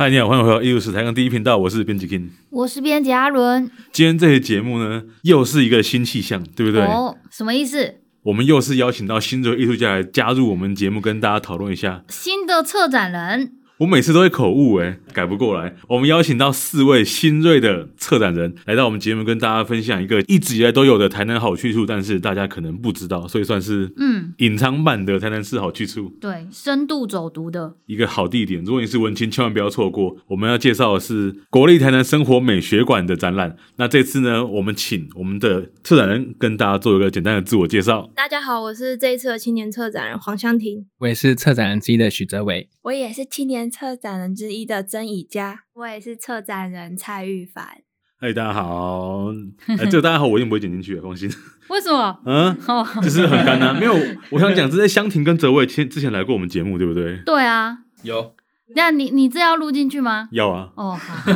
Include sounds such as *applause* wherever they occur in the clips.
嗨，你好，欢迎回到艺术史台港第一频道，我是编辑 King，我是编辑阿伦。今天这期节目呢，又是一个新气象，对不对？哦，什么意思？我们又是邀请到新的艺术家来加入我们节目，跟大家讨论一下新的策展人。我每次都会口误，诶，改不过来。我们邀请到四位新锐的策展人来到我们节目，跟大家分享一个一直以来都有的台南好去处，但是大家可能不知道，所以算是嗯隐藏版的台南市好去处。对，深度走读的一个好地点。如果你是文青，千万不要错过。我们要介绍的是国立台南生活美学馆的展览。那这次呢，我们请我们的策展人跟大家做一个简单的自我介绍。大家好，我是这一次的青年策展人黄香婷。我也是策展人之一的许哲伟。我也是青年策展人之一的曾以嘉，我也是策展人蔡玉凡。嗨，大家好，*laughs* 哎、欸，这个大家好，我一定不会剪进去的，放心。*laughs* 为什么？嗯，就是很干啊，没有。*laughs* 我想讲，这些香婷跟泽伟之之前来过我们节目，对不对？对啊，有。那你你这要录进去吗？要啊。哦，好。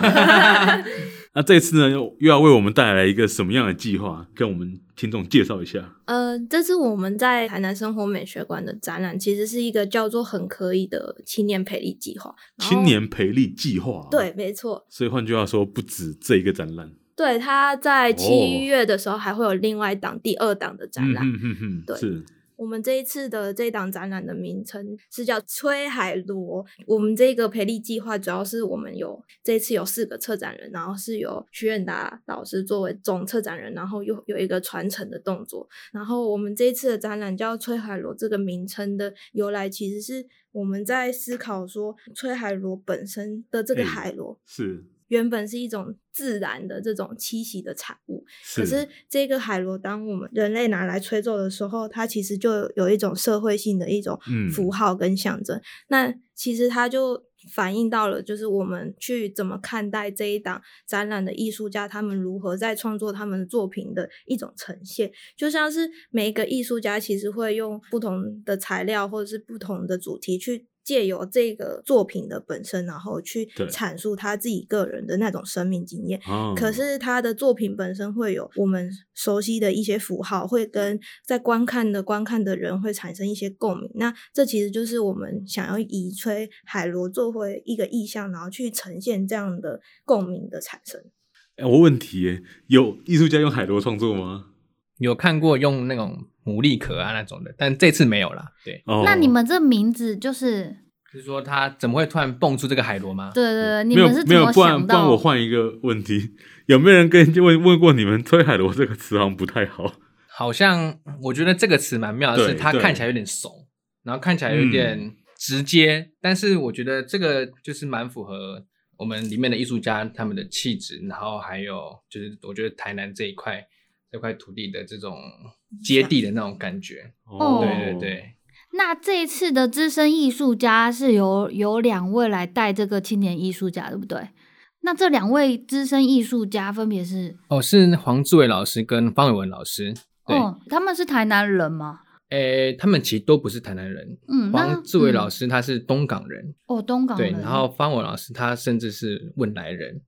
那这次呢，又又要为我们带来一个什么样的计划？跟我们听众介绍一下。呃，这次我们在台南生活美学馆的展览，其实是一个叫做“很可以”的青年培力计划。青年培力计划。对，没错。所以换句话说，不止这一个展览。对，他在七月的时候还会有另外一档、第二档的展览。嗯嗯嗯，对。是。我们这一次的这档展览的名称是叫“吹海螺”。我们这个培力计划主要是我们有这次有四个策展人，然后是由徐远达老师作为总策展人，然后又有一个传承的动作。然后我们这一次的展览叫“吹海螺”这个名称的由来，其实是我们在思考说，吹海螺本身的这个海螺是。原本是一种自然的这种栖息的产物，是，可是这个海螺，当我们人类拿来吹奏的时候，它其实就有一种社会性的一种符号跟象征。嗯、那其实它就反映到了，就是我们去怎么看待这一档展览的艺术家，他们如何在创作他们的作品的一种呈现。就像是每一个艺术家其实会用不同的材料或者是不同的主题去。借由这个作品的本身，然后去阐述他自己个人的那种生命经验。可是他的作品本身会有我们熟悉的一些符号，会跟在观看的观看的人会产生一些共鸣。那这其实就是我们想要以吹海螺作为一个意象，然后去呈现这样的共鸣的产生。欸，我问题耶，有艺术家用海螺创作吗？有看过用那种牡蛎壳啊那种的，但这次没有啦。对，哦、那你们这名字就是，就是说他怎么会突然蹦出这个海螺吗？对对对，你们是？没有，不然不然我换一个问题，有没有人跟问问过你们“推海螺”这个词好像不太好？好像我觉得这个词蛮妙的，是它看起来有点怂，然后看起来有点直接，嗯、但是我觉得这个就是蛮符合我们里面的艺术家他们的气质，然后还有就是我觉得台南这一块。这块土地的这种接地的那种感觉，哦，对对对。那这一次的资深艺术家是由有两位来带这个青年艺术家，对不对？那这两位资深艺术家分别是？哦，是黄志伟老师跟方伟文老师。对，哦，他们是台南人吗？诶，他们其实都不是台南人。嗯，黄志伟老师他是东港人。嗯、哦，东港人。对，然后方伟老师他甚至是汶来人。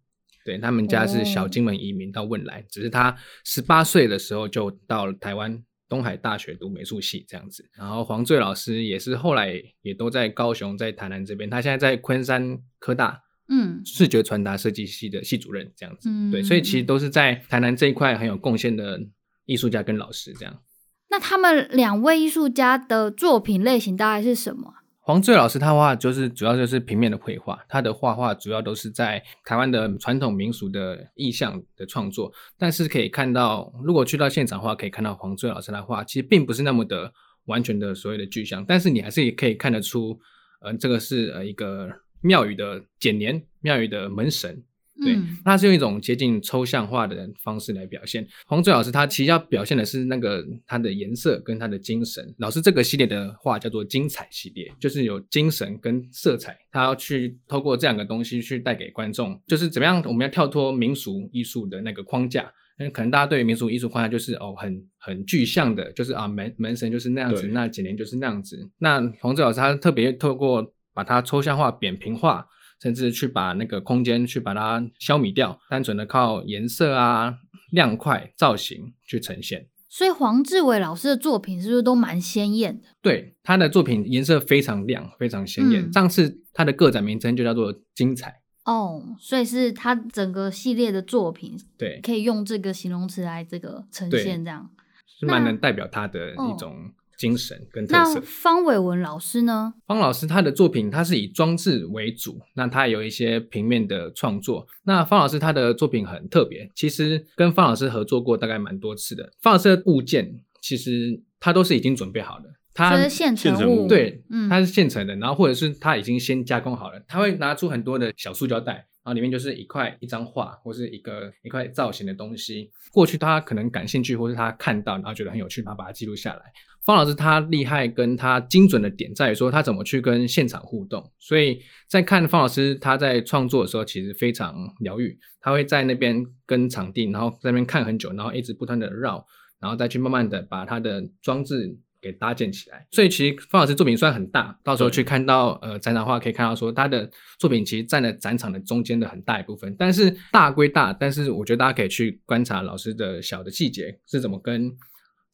对，他们家是小金门移民到汶莱，哦、只是他十八岁的时候就到了台湾东海大学读美术系这样子。然后黄醉老师也是后来也都在高雄，在台南这边。他现在在昆山科大，嗯，视觉传达设计系的系主任这样子。嗯，对，所以其实都是在台南这一块很有贡献的艺术家跟老师这样。那他们两位艺术家的作品类型大概是什么？黄志老师他画就是主要就是平面的绘画，他的画画主要都是在台湾的传统民俗的意象的创作。但是可以看到，如果去到现场的话，可以看到黄志老师的画其实并不是那么的完全的所谓的具象，但是你还是也可以看得出，呃，这个是呃一个庙宇的简年，庙宇的门神。对，他是用一种接近抽象化的方式来表现。黄志老师他其实要表现的是那个他的颜色跟他的精神。老师这个系列的画叫做精彩系列，就是有精神跟色彩，他要去透过这两个东西去带给观众，就是怎么样我们要跳脱民俗艺术的那个框架。因为可能大家对于民俗艺术框架就是哦很很具象的，就是啊门门神就是那样子，那几年就是那样子。那黄志老师他特别透过把它抽象化、扁平化。甚至去把那个空间去把它消弭掉，单纯的靠颜色啊、亮块、造型去呈现。所以黄志伟老师的作品是不是都蛮鲜艳的？对，他的作品颜色非常亮，非常鲜艳。嗯、上次他的个展名称就叫做“精彩”，哦，所以是他整个系列的作品，对，可以用这个形容词来这个呈现，这样是蛮能代表他的一种精神跟特色。那方伟文老师呢？方老师他的作品他是以装置为主，那他有一些平面的创作。那方老师他的作品很特别，其实跟方老师合作过大概蛮多次的。方老师的物件其实他都是已经准备好的。它是现成物，对，嗯，它是现成的，然后或者是他已经先加工好了，他会拿出很多的小塑胶袋，然后里面就是一块一张画或是一个一块造型的东西。过去他可能感兴趣，或是他看到然后觉得很有趣，然后把它记录下来。方老师他厉害，跟他精准的点在于说他怎么去跟现场互动。所以在看方老师他在创作的时候，其实非常疗愈。他会在那边跟场地，然后在那边看很久，然后一直不断的绕，然后再去慢慢的把他的装置。给搭建起来，所以其实方老师作品算很大，到时候去看到呃展览的话，可以看到说他的作品其实占了展场的中间的很大一部分。但是大归大，但是我觉得大家可以去观察老师的小的细节是怎么跟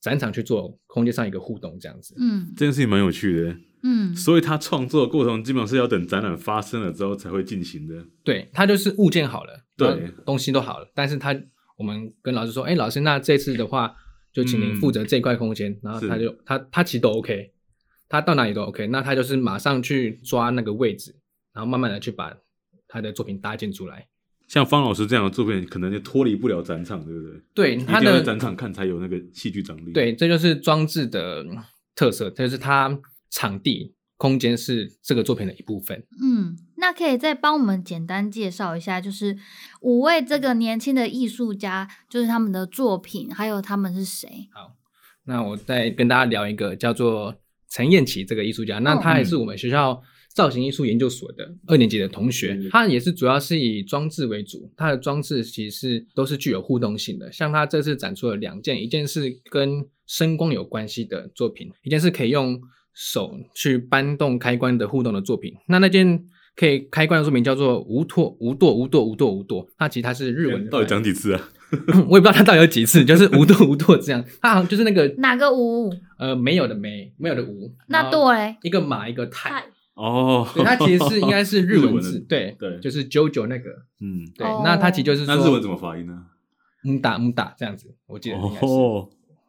展场去做空间上一个互动，这样子。嗯，这件事情蛮有趣的。嗯，所以他创作的过程基本上是要等展览发生了之后才会进行的。对，他就是物件好了，对，东西都好了，但是他我们跟老师说，哎，老师，那这次的话。就请您负责这块空间，嗯、然后他就他他其实都 OK，他到哪里都 OK，那他就是马上去抓那个位置，然后慢慢的去把他的作品搭建出来。像方老师这样的作品，可能就脱离不了展场，对不对？对，他的展场看才有那个戏剧张力。对，这就是装置的特色，这就是它场地。空间是这个作品的一部分。嗯，那可以再帮我们简单介绍一下，就是五位这个年轻的艺术家，就是他们的作品，还有他们是谁？好，那我再跟大家聊一个叫做陈彦琪这个艺术家，那他也是我们学校造型艺术研究所的二年级的同学，嗯、他也是主要是以装置为主，他的装置其实是都是具有互动性的。像他这次展出了两件，一件是跟声光有关系的作品，一件是可以用。手去搬动开关的互动的作品，那那件可以开关的作品叫做无舵无舵无舵无舵无舵，那其实它是日文的。到底讲几次啊？*laughs* 我也不知道它到底有几次，就是无舵无舵这样。它好像就是那个哪个无？呃，没有的没，没有的无。那舵嘞？一个马一个太。哦，对，它其实是应该是日文字，*laughs* 对对，就是 JoJo 那个，嗯，对。那它其实就是说，那日文怎么发音呢？嗯打嗯打这样子，我记得应该是，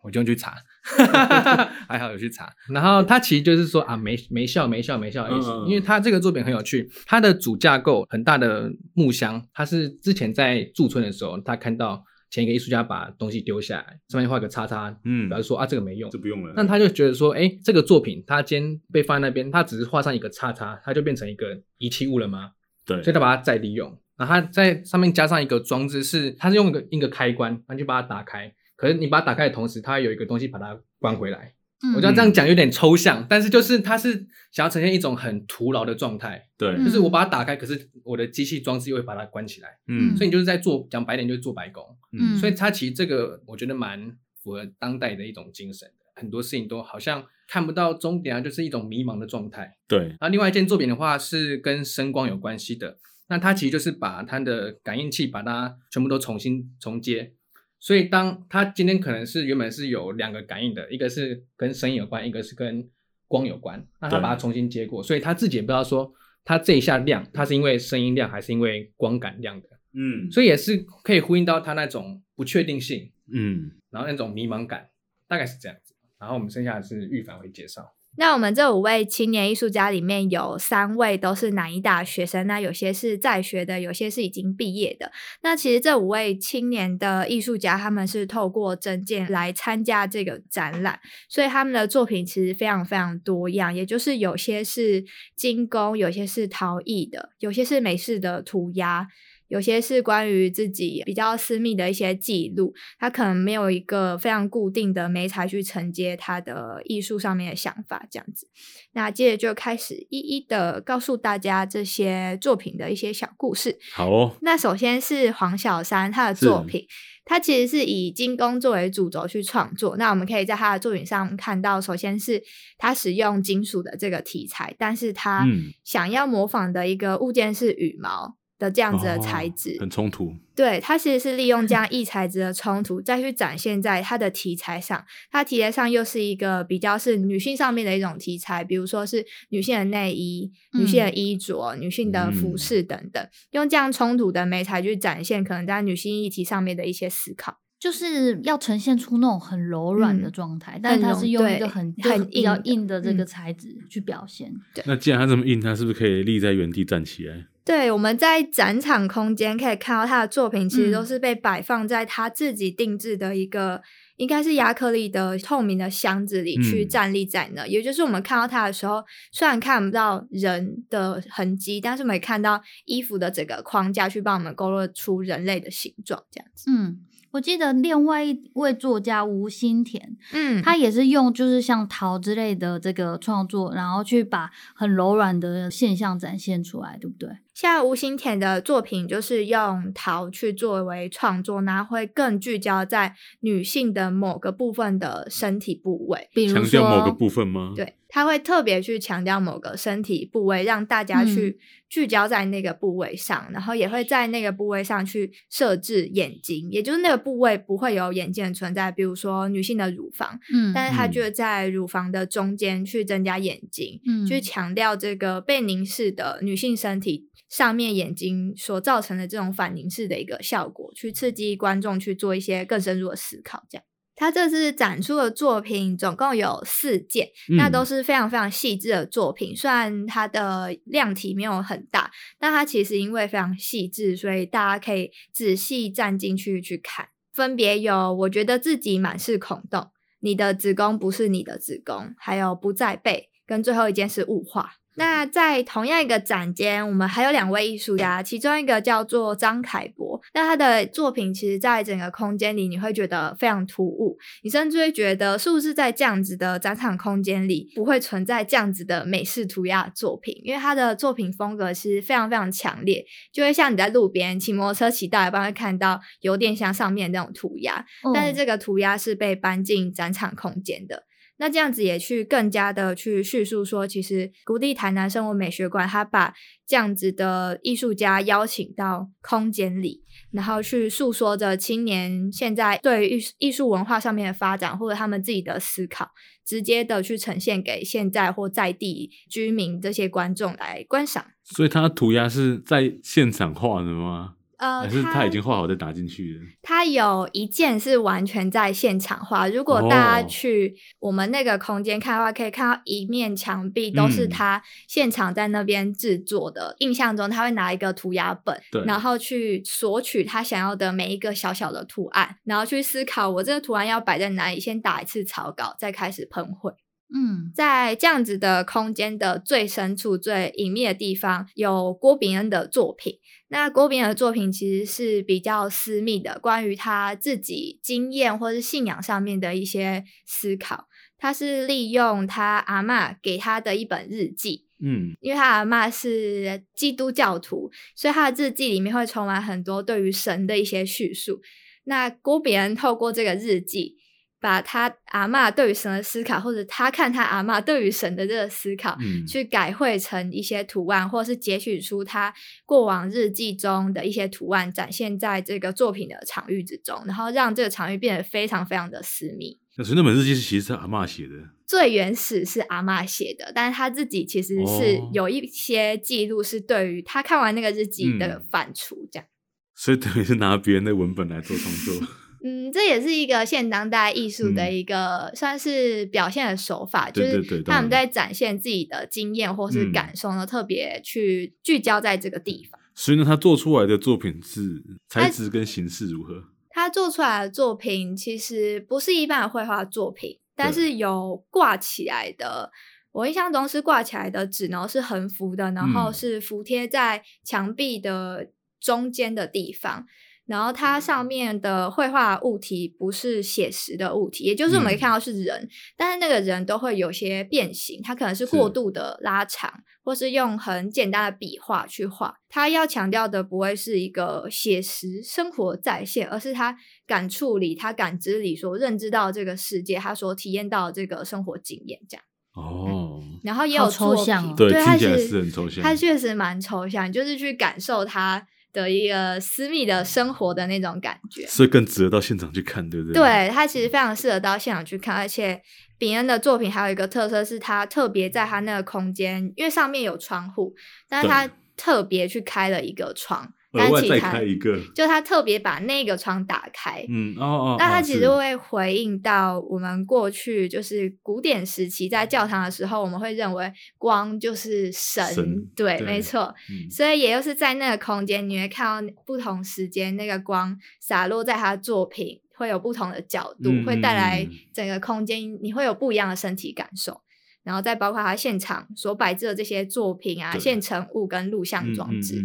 我就去查。*laughs* 还好有去查，然后他其实就是说啊，没没笑没笑没笑的意思，因为他这个作品很有趣，他的主架构很大的木箱，他是之前在驻村的时候，他看到前一个艺术家把东西丢下来，上面画个叉叉，嗯，表示说啊这个没用，这不用了，那他就觉得说，哎，这个作品他今天被放在那边，他只是画上一个叉叉，它就变成一个遗弃物了吗？对，所以他把它再利用，然后他在上面加上一个装置，是他是用一个一个开关，他就把它打开。可是你把它打开的同时，它有一个东西把它关回来。嗯、我觉得这样讲有点抽象，但是就是它是想要呈现一种很徒劳的状态。对，就是我把它打开，可是我的机器装置又会把它关起来。嗯，所以你就是在做，讲白点就是做白工。嗯，所以它其实这个我觉得蛮符合当代的一种精神的。很多事情都好像看不到终点啊，就是一种迷茫的状态。对。那另外一件作品的话是跟声光有关系的，那它其实就是把它的感应器把它全部都重新重接。所以，当他今天可能是原本是有两个感应的，一个是跟声音有关，一个是跟光有关。那他把它重新接过，所以他自己也不知道说他这一下亮，他是因为声音亮还是因为光感亮的。嗯，所以也是可以呼应到他那种不确定性，嗯，然后那种迷茫感，大概是这样子。然后我们剩下的是玉凡会介绍。那我们这五位青年艺术家里面有三位都是南艺大学生，那有些是在学的，有些是已经毕业的。那其实这五位青年的艺术家，他们是透过征件来参加这个展览，所以他们的作品其实非常非常多样，也就是有些是金工，有些是陶艺的，有些是美式的涂鸦。有些是关于自己比较私密的一些记录，他可能没有一个非常固定的媒材去承接他的艺术上面的想法，这样子。那接着就开始一一的告诉大家这些作品的一些小故事。好哦。那首先是黄小山他的作品，他其实是以金工作为主轴去创作。那我们可以在他的作品上看到，首先是他使用金属的这个题材，但是他想要模仿的一个物件是羽毛的这样子的材质，哦，很冲突。对，它其实是利用这样异材质的冲突，再去展现在它的题材上。它题材上又是一个比较是女性上面的一种题材，比如说是女性的内衣、女性的衣着、嗯、女性的服饰等等，用这样冲突的媒材去展现可能在女性议题上面的一些思考。就是要呈现出那种很柔软的状态，嗯、但是它是用一个很很比较硬的这个材质去表现。那既然它这么硬，它是不是可以立在原地站起来？对，我们在展场空间可以看到他的作品，其实都是被摆放在他自己定制的一个，嗯、应该是亚克力的透明的箱子里去站立在那。嗯、也就是我们看到他的时候，虽然看不到人的痕迹，但是我们可以看到衣服的整个框架去帮我们勾勒出人类的形状，这样子。嗯。我记得另外一位作家吴新田，嗯，他也是用就是像陶之类的这个创作，然后去把很柔软的现象展现出来，对不对？像吴兴田的作品，就是用陶去作为创作，然后会更聚焦在女性的某个部分的身体部位，比如说强调某个部分吗？对。他会特别去强调某个身体部位，让大家去聚焦在那个部位上，嗯、然后也会在那个部位上去设置眼睛，也就是那个部位不会有眼睛的存在。比如说女性的乳房，嗯，但是他就在乳房的中间去增加眼睛，嗯，去强调这个被凝视的女性身体上面眼睛所造成的这种反凝视的一个效果，去刺激观众去做一些更深入的思考，这样。他这次展出的作品总共有四件，嗯、那都是非常非常细致的作品。虽然它的量体没有很大，但它其实因为非常细致，所以大家可以仔细站进去去看。分别有，我觉得自己满是孔洞，你的子宫不是你的子宫，还有不在背，跟最后一件是物化。那在同样一个展间，我们还有两位艺术家，其中一个叫做张凯博。那他的作品其实，在整个空间里，你会觉得非常突兀，你甚至会觉得，是不是在这样子的展场空间里，不会存在这样子的美式涂鸦作品？因为他的作品风格是非常非常强烈，就会像你在路边骑摩托车骑到一半会看到邮电箱上面那种涂鸦，嗯、但是这个涂鸦是被搬进展场空间的。那这样子也去更加的去叙述说，其实古地台南生活美学馆，他把这样子的艺术家邀请到空间里，然后去诉说着青年现在对于艺艺术文化上面的发展，或者他们自己的思考，直接的去呈现给现在或在地居民这些观众来观赏。所以，他涂鸦是在现场画的吗？呃，还是他已经画好再打进去了。他有一件是完全在现场画。如果大家去我们那个空间看的话，可以看到一面墙壁都是他现场在那边制作的。嗯、印象中他会拿一个涂鸦本，对然后去索取他想要的每一个小小的图案，然后去思考我这个图案要摆在哪里，先打一次草稿，再开始喷绘。嗯，在这样子的空间的最深处、最隐秘的地方，有郭炳恩的作品。那郭炳恩的作品其实是比较私密的，关于他自己经验或是信仰上面的一些思考。他是利用他阿嬷给他的一本日记，嗯，因为他阿嬷是基督教徒，所以他的日记里面会充满很多对于神的一些叙述。那郭炳恩透过这个日记。把他阿嬷对于神的思考，或者他看他阿嬷对于神的这个思考，嗯、去改绘成一些图案，或者是截取出他过往日记中的一些图案，展现在这个作品的场域之中，然后让这个场域变得非常非常的私密。所以那本日记是其实是阿嬷写的，最原始是阿嬷写的，但是他自己其实是有一些记录，是对于他看完那个日记的反刍，这样、嗯。所以等于是拿别人的文本来做创作。*laughs* 嗯，这也是一个现当代艺术的一个算是表现的手法，嗯、就是他们在展现自己的经验或是感受呢，嗯、特别去聚焦在这个地方。所以呢，他做出来的作品是材质跟形式如何？他做出来的作品其实不是一般的绘画作品，但是有挂起来的。我印象中是挂起来的纸呢，是横幅的，然后是服贴在墙壁的中间的地方。然后它上面的绘画物体不是写实的物体，也就是我们可以看到是人，嗯、但是那个人都会有些变形，它可能是过度的拉长，是或是用很简单的笔画去画。他要强调的不会是一个写实生活再现，而是他感触里、他感知里所认知到这个世界，他所体验到这个生活经验这样。哦、嗯，然后也有抽象、哦，对，对听起来是很抽象，它确实蛮抽象，就是去感受它的一个私密的生活的那种感觉，所以更值得到现场去看，对不对？对，它其实非常适合到现场去看，而且秉恩的作品还有一个特色是，他特别在他那个空间，因为上面有窗户，但是他特别去开了一个窗。额外再开一个，就他特别把那个窗打开，嗯哦哦，那他其实会回应到我们过去就是古典时期在教堂的时候，我们会认为光就是神，神对，对没错，嗯，所以也就是在那个空间，你会看到不同时间那个光洒落在他的作品，会有不同的角度，嗯，会带来整个空间你会有不一样的身体感受，然后再包括他现场所摆置的这些作品啊、现成物跟录像装置。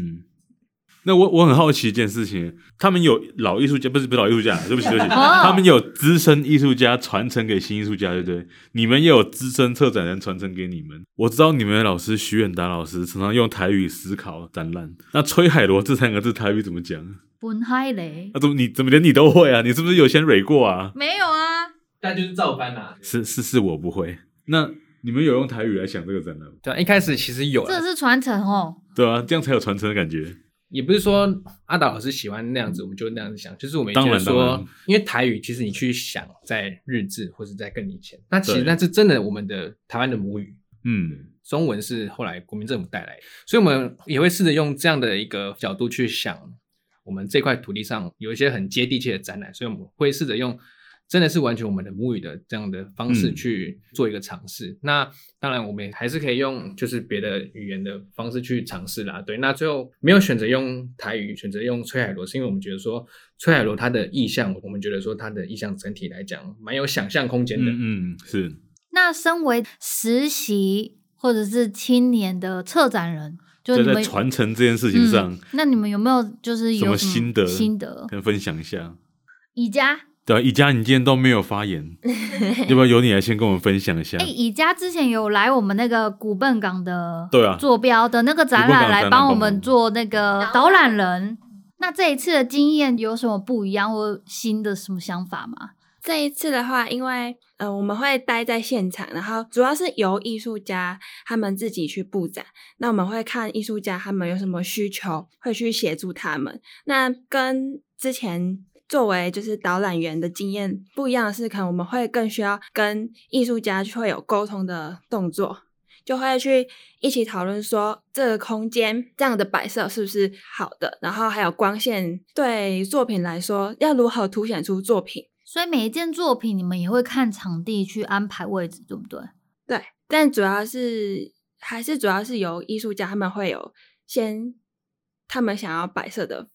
那我我很好奇一件事情，他们有老艺术家，不是不是老艺术家，对不起对不起，他们有资深艺术家传承给新艺术家，对不对？你们也有资深策展人传承给你们。我知道你们的老师徐远达老师常常用台语思考展览。那吹海螺这三个字台语怎么讲？本海雷。啊怎么你怎么连你都会啊？你是不是有先蕊过啊？没有啊，但就是照搬啊。是是是，我不会。那你们有用台语来想这个展览吗？对啊，一开始其实有，这是传承哦。对啊，这样才有传承的感觉。也不是说阿达老师喜欢那样子，我们就那样子想。就是我们觉得说，因为台语其实你去想，在日治或是在更以前，那其实那是真的我们的台湾的母语。嗯，中文是后来国民政府带来的，所以我们也会试着用这样的一个角度去想，我们这块土地上有一些很接地气的展览，所以我们会试着用。真的是完全我们的母语的这样的方式去做一个尝试。嗯、那当然，我们还是可以用就是别的语言的方式去尝试啦。对，那最后没有选择用台语，选择用崔海螺，是因为我们觉得说崔海螺他的意向，我们觉得说他的意向整体来讲蛮有想象空间的。嗯，是。那身为实习或者是青年的策展人，就在传承这件事情上、嗯，那你们有没有就是有什么心得？心得跟分享一下。以嘉。对，以嘉，你今天都没有发言，*laughs* 要不要由你来先跟我们分享一下？哎、欸，以嘉之前有来我们那个古笨港的对啊坐标的那个展览来帮我们做那个导览人。那这一次的经验有什么不一样或新的什么想法吗？这一次的话，因为呃我们会待在现场，然后主要是由艺术家他们自己去布展。那我们会看艺术家他们有什么需求，会去协助他们。那跟之前。作为就是导览员的经验不一样的是，可能我们会更需要跟艺术家会有沟通的动作，就会去一起讨论说这个空间这样的摆设是不是好的，然后还有光线对作品来说要如何凸显出作品。所以每一件作品你们也会看场地去安排位置，对不对？对，但主要是还是主要是由艺术家他们会有先他们想要摆设的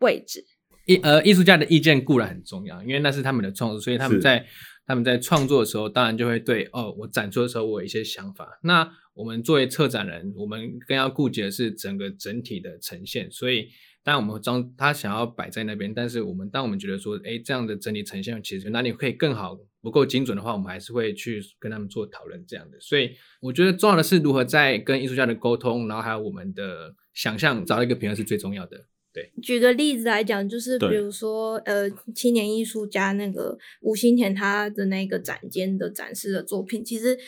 位置。艺呃，艺术家的意见固然很重要，因为那是他们的创作，所以他们在他们在创作的时候，当然就会对哦，我展出的时候我有一些想法。那我们作为策展人，我们更要顾及的是整个整体的呈现。所以，当然我们装他想要摆在那边，但是我们当我们觉得说，哎，这样的整体呈现其实哪里可以更好，不够精准的话，我们还是会去跟他们做讨论这样的。所以，我觉得重要的是如何在跟艺术家的沟通，然后还有我们的想象，找到一个平衡是最重要的。对，举个例子来讲，就是比如说，呃，青年艺术家那个吴新田他的那个展间的展示的作品，其实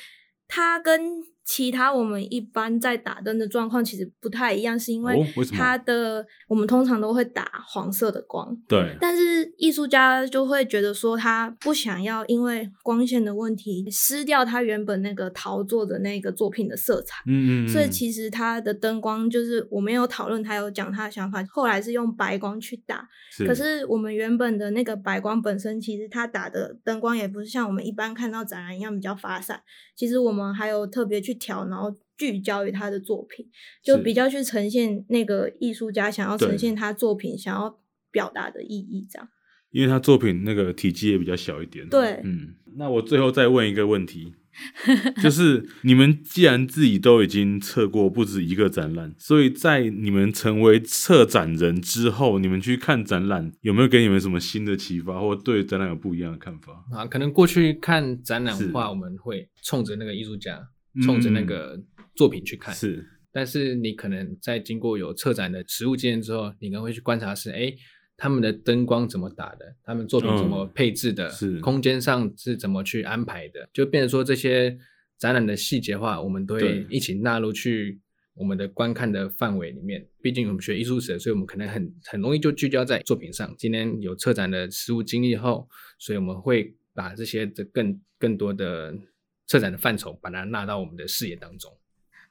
他跟其他我们一般在打灯的状况其实不太一样，是因为它的我们通常都会打黄色的光，对。但是艺术家就会觉得说他不想要因为光线的问题失掉他原本那个陶作的那个作品的色彩，嗯嗯。所以其实他的灯光就是我没有讨论，他有讲他的想法，后来是用白光去打。是。可是我们原本的那个白光本身，其实他打的灯光也不是像我们一般看到展览一样比较发散，其实我们还有特别去。调，然后聚焦于他的作品，就比较去呈现那个艺术家想要呈现他作品想要表达的意义，这样。因为他作品那个体积也比较小一点。对，嗯。那我最后再问一个问题，就是你们既然自己都已经测过不止一个展览，所以在你们成为策展人之后，你们去看展览，有没有给你们什么新的启发，或对展览有不一样的看法？啊，可能过去看展览的话，我们会冲着那个艺术家。冲着那个作品去看，嗯、是，但是你可能在经过有策展的实物经验之后，你可能会去观察是，哎，他们的灯光怎么打的，他们作品怎么配置的，嗯、是。空间上是怎么去安排的，就变成说这些展览的细节化，我们都会一起纳入去我们的观看的范围里面。毕竟我们学艺术史，所以我们可能很很容易就聚焦在作品上。今天有策展的实物经历后，所以我们会把这些的更更多的策展的范畴，把它纳到我们的视野当中。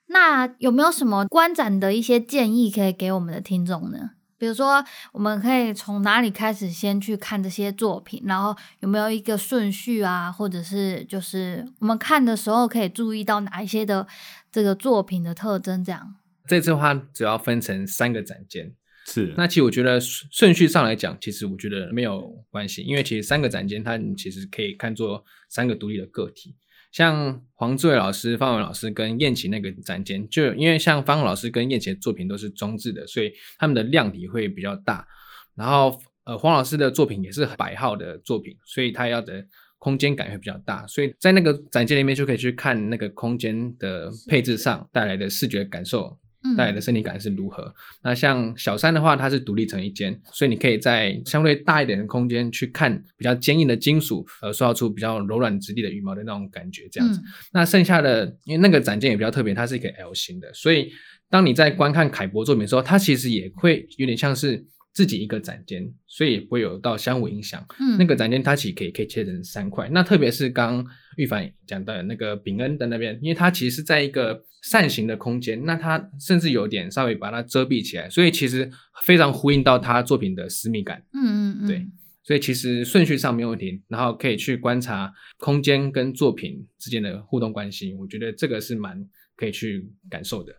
那有没有什么观展的一些建议可以给我们的听众呢？比如说，我们可以从哪里开始先去看这些作品，然后有没有一个顺序啊？或者是就是我们看的时候可以注意到哪一些的这个作品的特征？这样，这次的话主要分成三个展间，是。那其实我觉得顺序上来讲，其实我觉得没有关系，因为其实三个展间它其实可以看作三个独立的个体。像黄志伟老师、方伟老师跟燕琪那个展间，就因为像方老师跟燕琪的作品都是中置的，所以他们的量体会比较大。然后，呃，黄老师的作品也是百号的作品，所以他要的空间感会比较大。所以在那个展间里面就可以去看那个空间的配置上带来的视觉感受。带来的身体感是如何？嗯、那像小三的话，它是独立成一间，所以你可以在相对大一点的空间去看比较坚硬的金属，呃，塑造出比较柔软质地的羽毛的那种感觉，这样子。嗯、那剩下的，因为那个展件也比较特别，它是一个 L 型的，所以当你在观看凯博作品的时候，它其实也会有点像是。自己一个展间，所以也不会有到相互影响。嗯，那个展间它其实可以可以切成三块。那特别是刚玉凡讲的那个炳恩的那边，因为它其实是在一个扇形的空间，那它甚至有点稍微把它遮蔽起来，所以其实非常呼应到他作品的私密感。嗯嗯嗯，对，所以其实顺序上没有问题，然后可以去观察空间跟作品之间的互动关系，我觉得这个是蛮可以去感受的。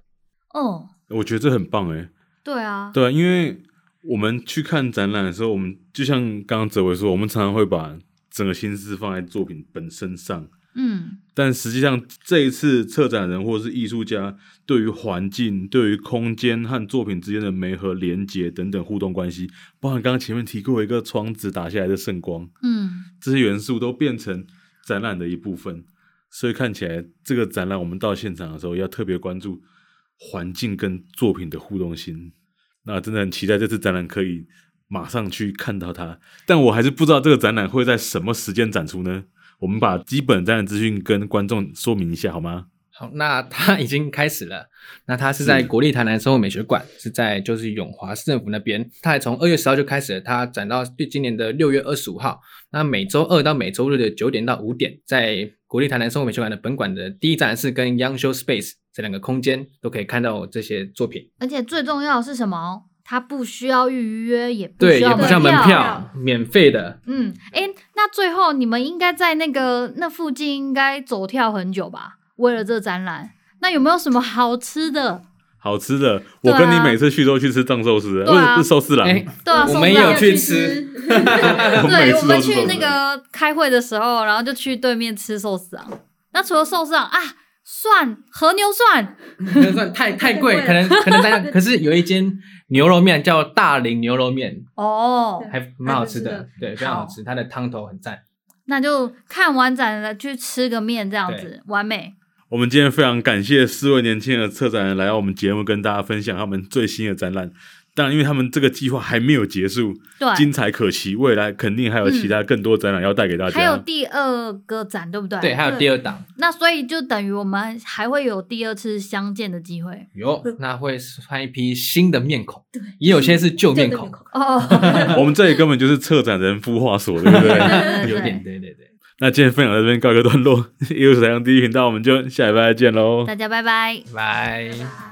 哦，我觉得这很棒哎。对啊，对，因为。我们去看展览的时候，我们就像刚刚哲维说，我们常常会把整个心思放在作品本身上。嗯，但实际上这一次策展人或者是艺术家对于环境、对于空间和作品之间的媒合连接等等互动关系，包含刚刚前面提过一个窗子打下来的圣光，嗯，这些元素都变成展览的一部分。所以看起来这个展览，我们到现场的时候要特别关注环境跟作品的互动性。那真的很期待这次展览可以马上去看到它，但我还是不知道这个展览会在什么时间展出呢？我们把基本展览资讯跟观众说明一下好吗？好，那它已经开始了。那它是在国立台南生活美学馆，是在就是永华市政府那边。它还从二月十号就开始了，它展到今年的六月二十五号。那每周二到每周日的九点到五点，在国立台南生活美学馆的本馆的第一展是跟 Young Show Space 这两个空间都可以看到这些作品。而且最重要的是什么？它不需要预约，也不需要门票，门票免费的。嗯，哎，那最后你们应该在那个那附近应该走跳很久吧？为了这个展览，那有没有什么好吃的？好吃的，我跟你每次去都去吃藏寿司，不是寿司郎。对啊，我们也有去吃。*laughs* 对，我们去那个开会的时候，然后就去对面吃寿司郎。那除了寿司郎啊，蒜和牛蒜，*laughs* 牛蒜太太贵，可能可能大家 *laughs* 可是有一间。牛肉面叫大林牛肉面哦，还蛮好吃的，对，非常好吃，它的汤头很赞。那就看完展了，去吃个面，这样子完美。我们今天非常感谢四位年轻的策展人来到我们节目，跟大家分享他们最新的展览。但因为他们这个计划还没有结束，对，精彩可期，未来肯定还有其他更多展览要带给大家。还有第二个展，对不对？对，还有第二档。那所以就等于我们还会有第二次相见的机会。有，那会换一批新的面孔，对，也有些是旧面孔。哦，*laughs* 我们这里根本就是策展人孵化所，对不对？有点，对对对。那今天分享到这边告一个段落，艺术台上第一频道，我们就下礼拜再见喽。大家拜拜，拜。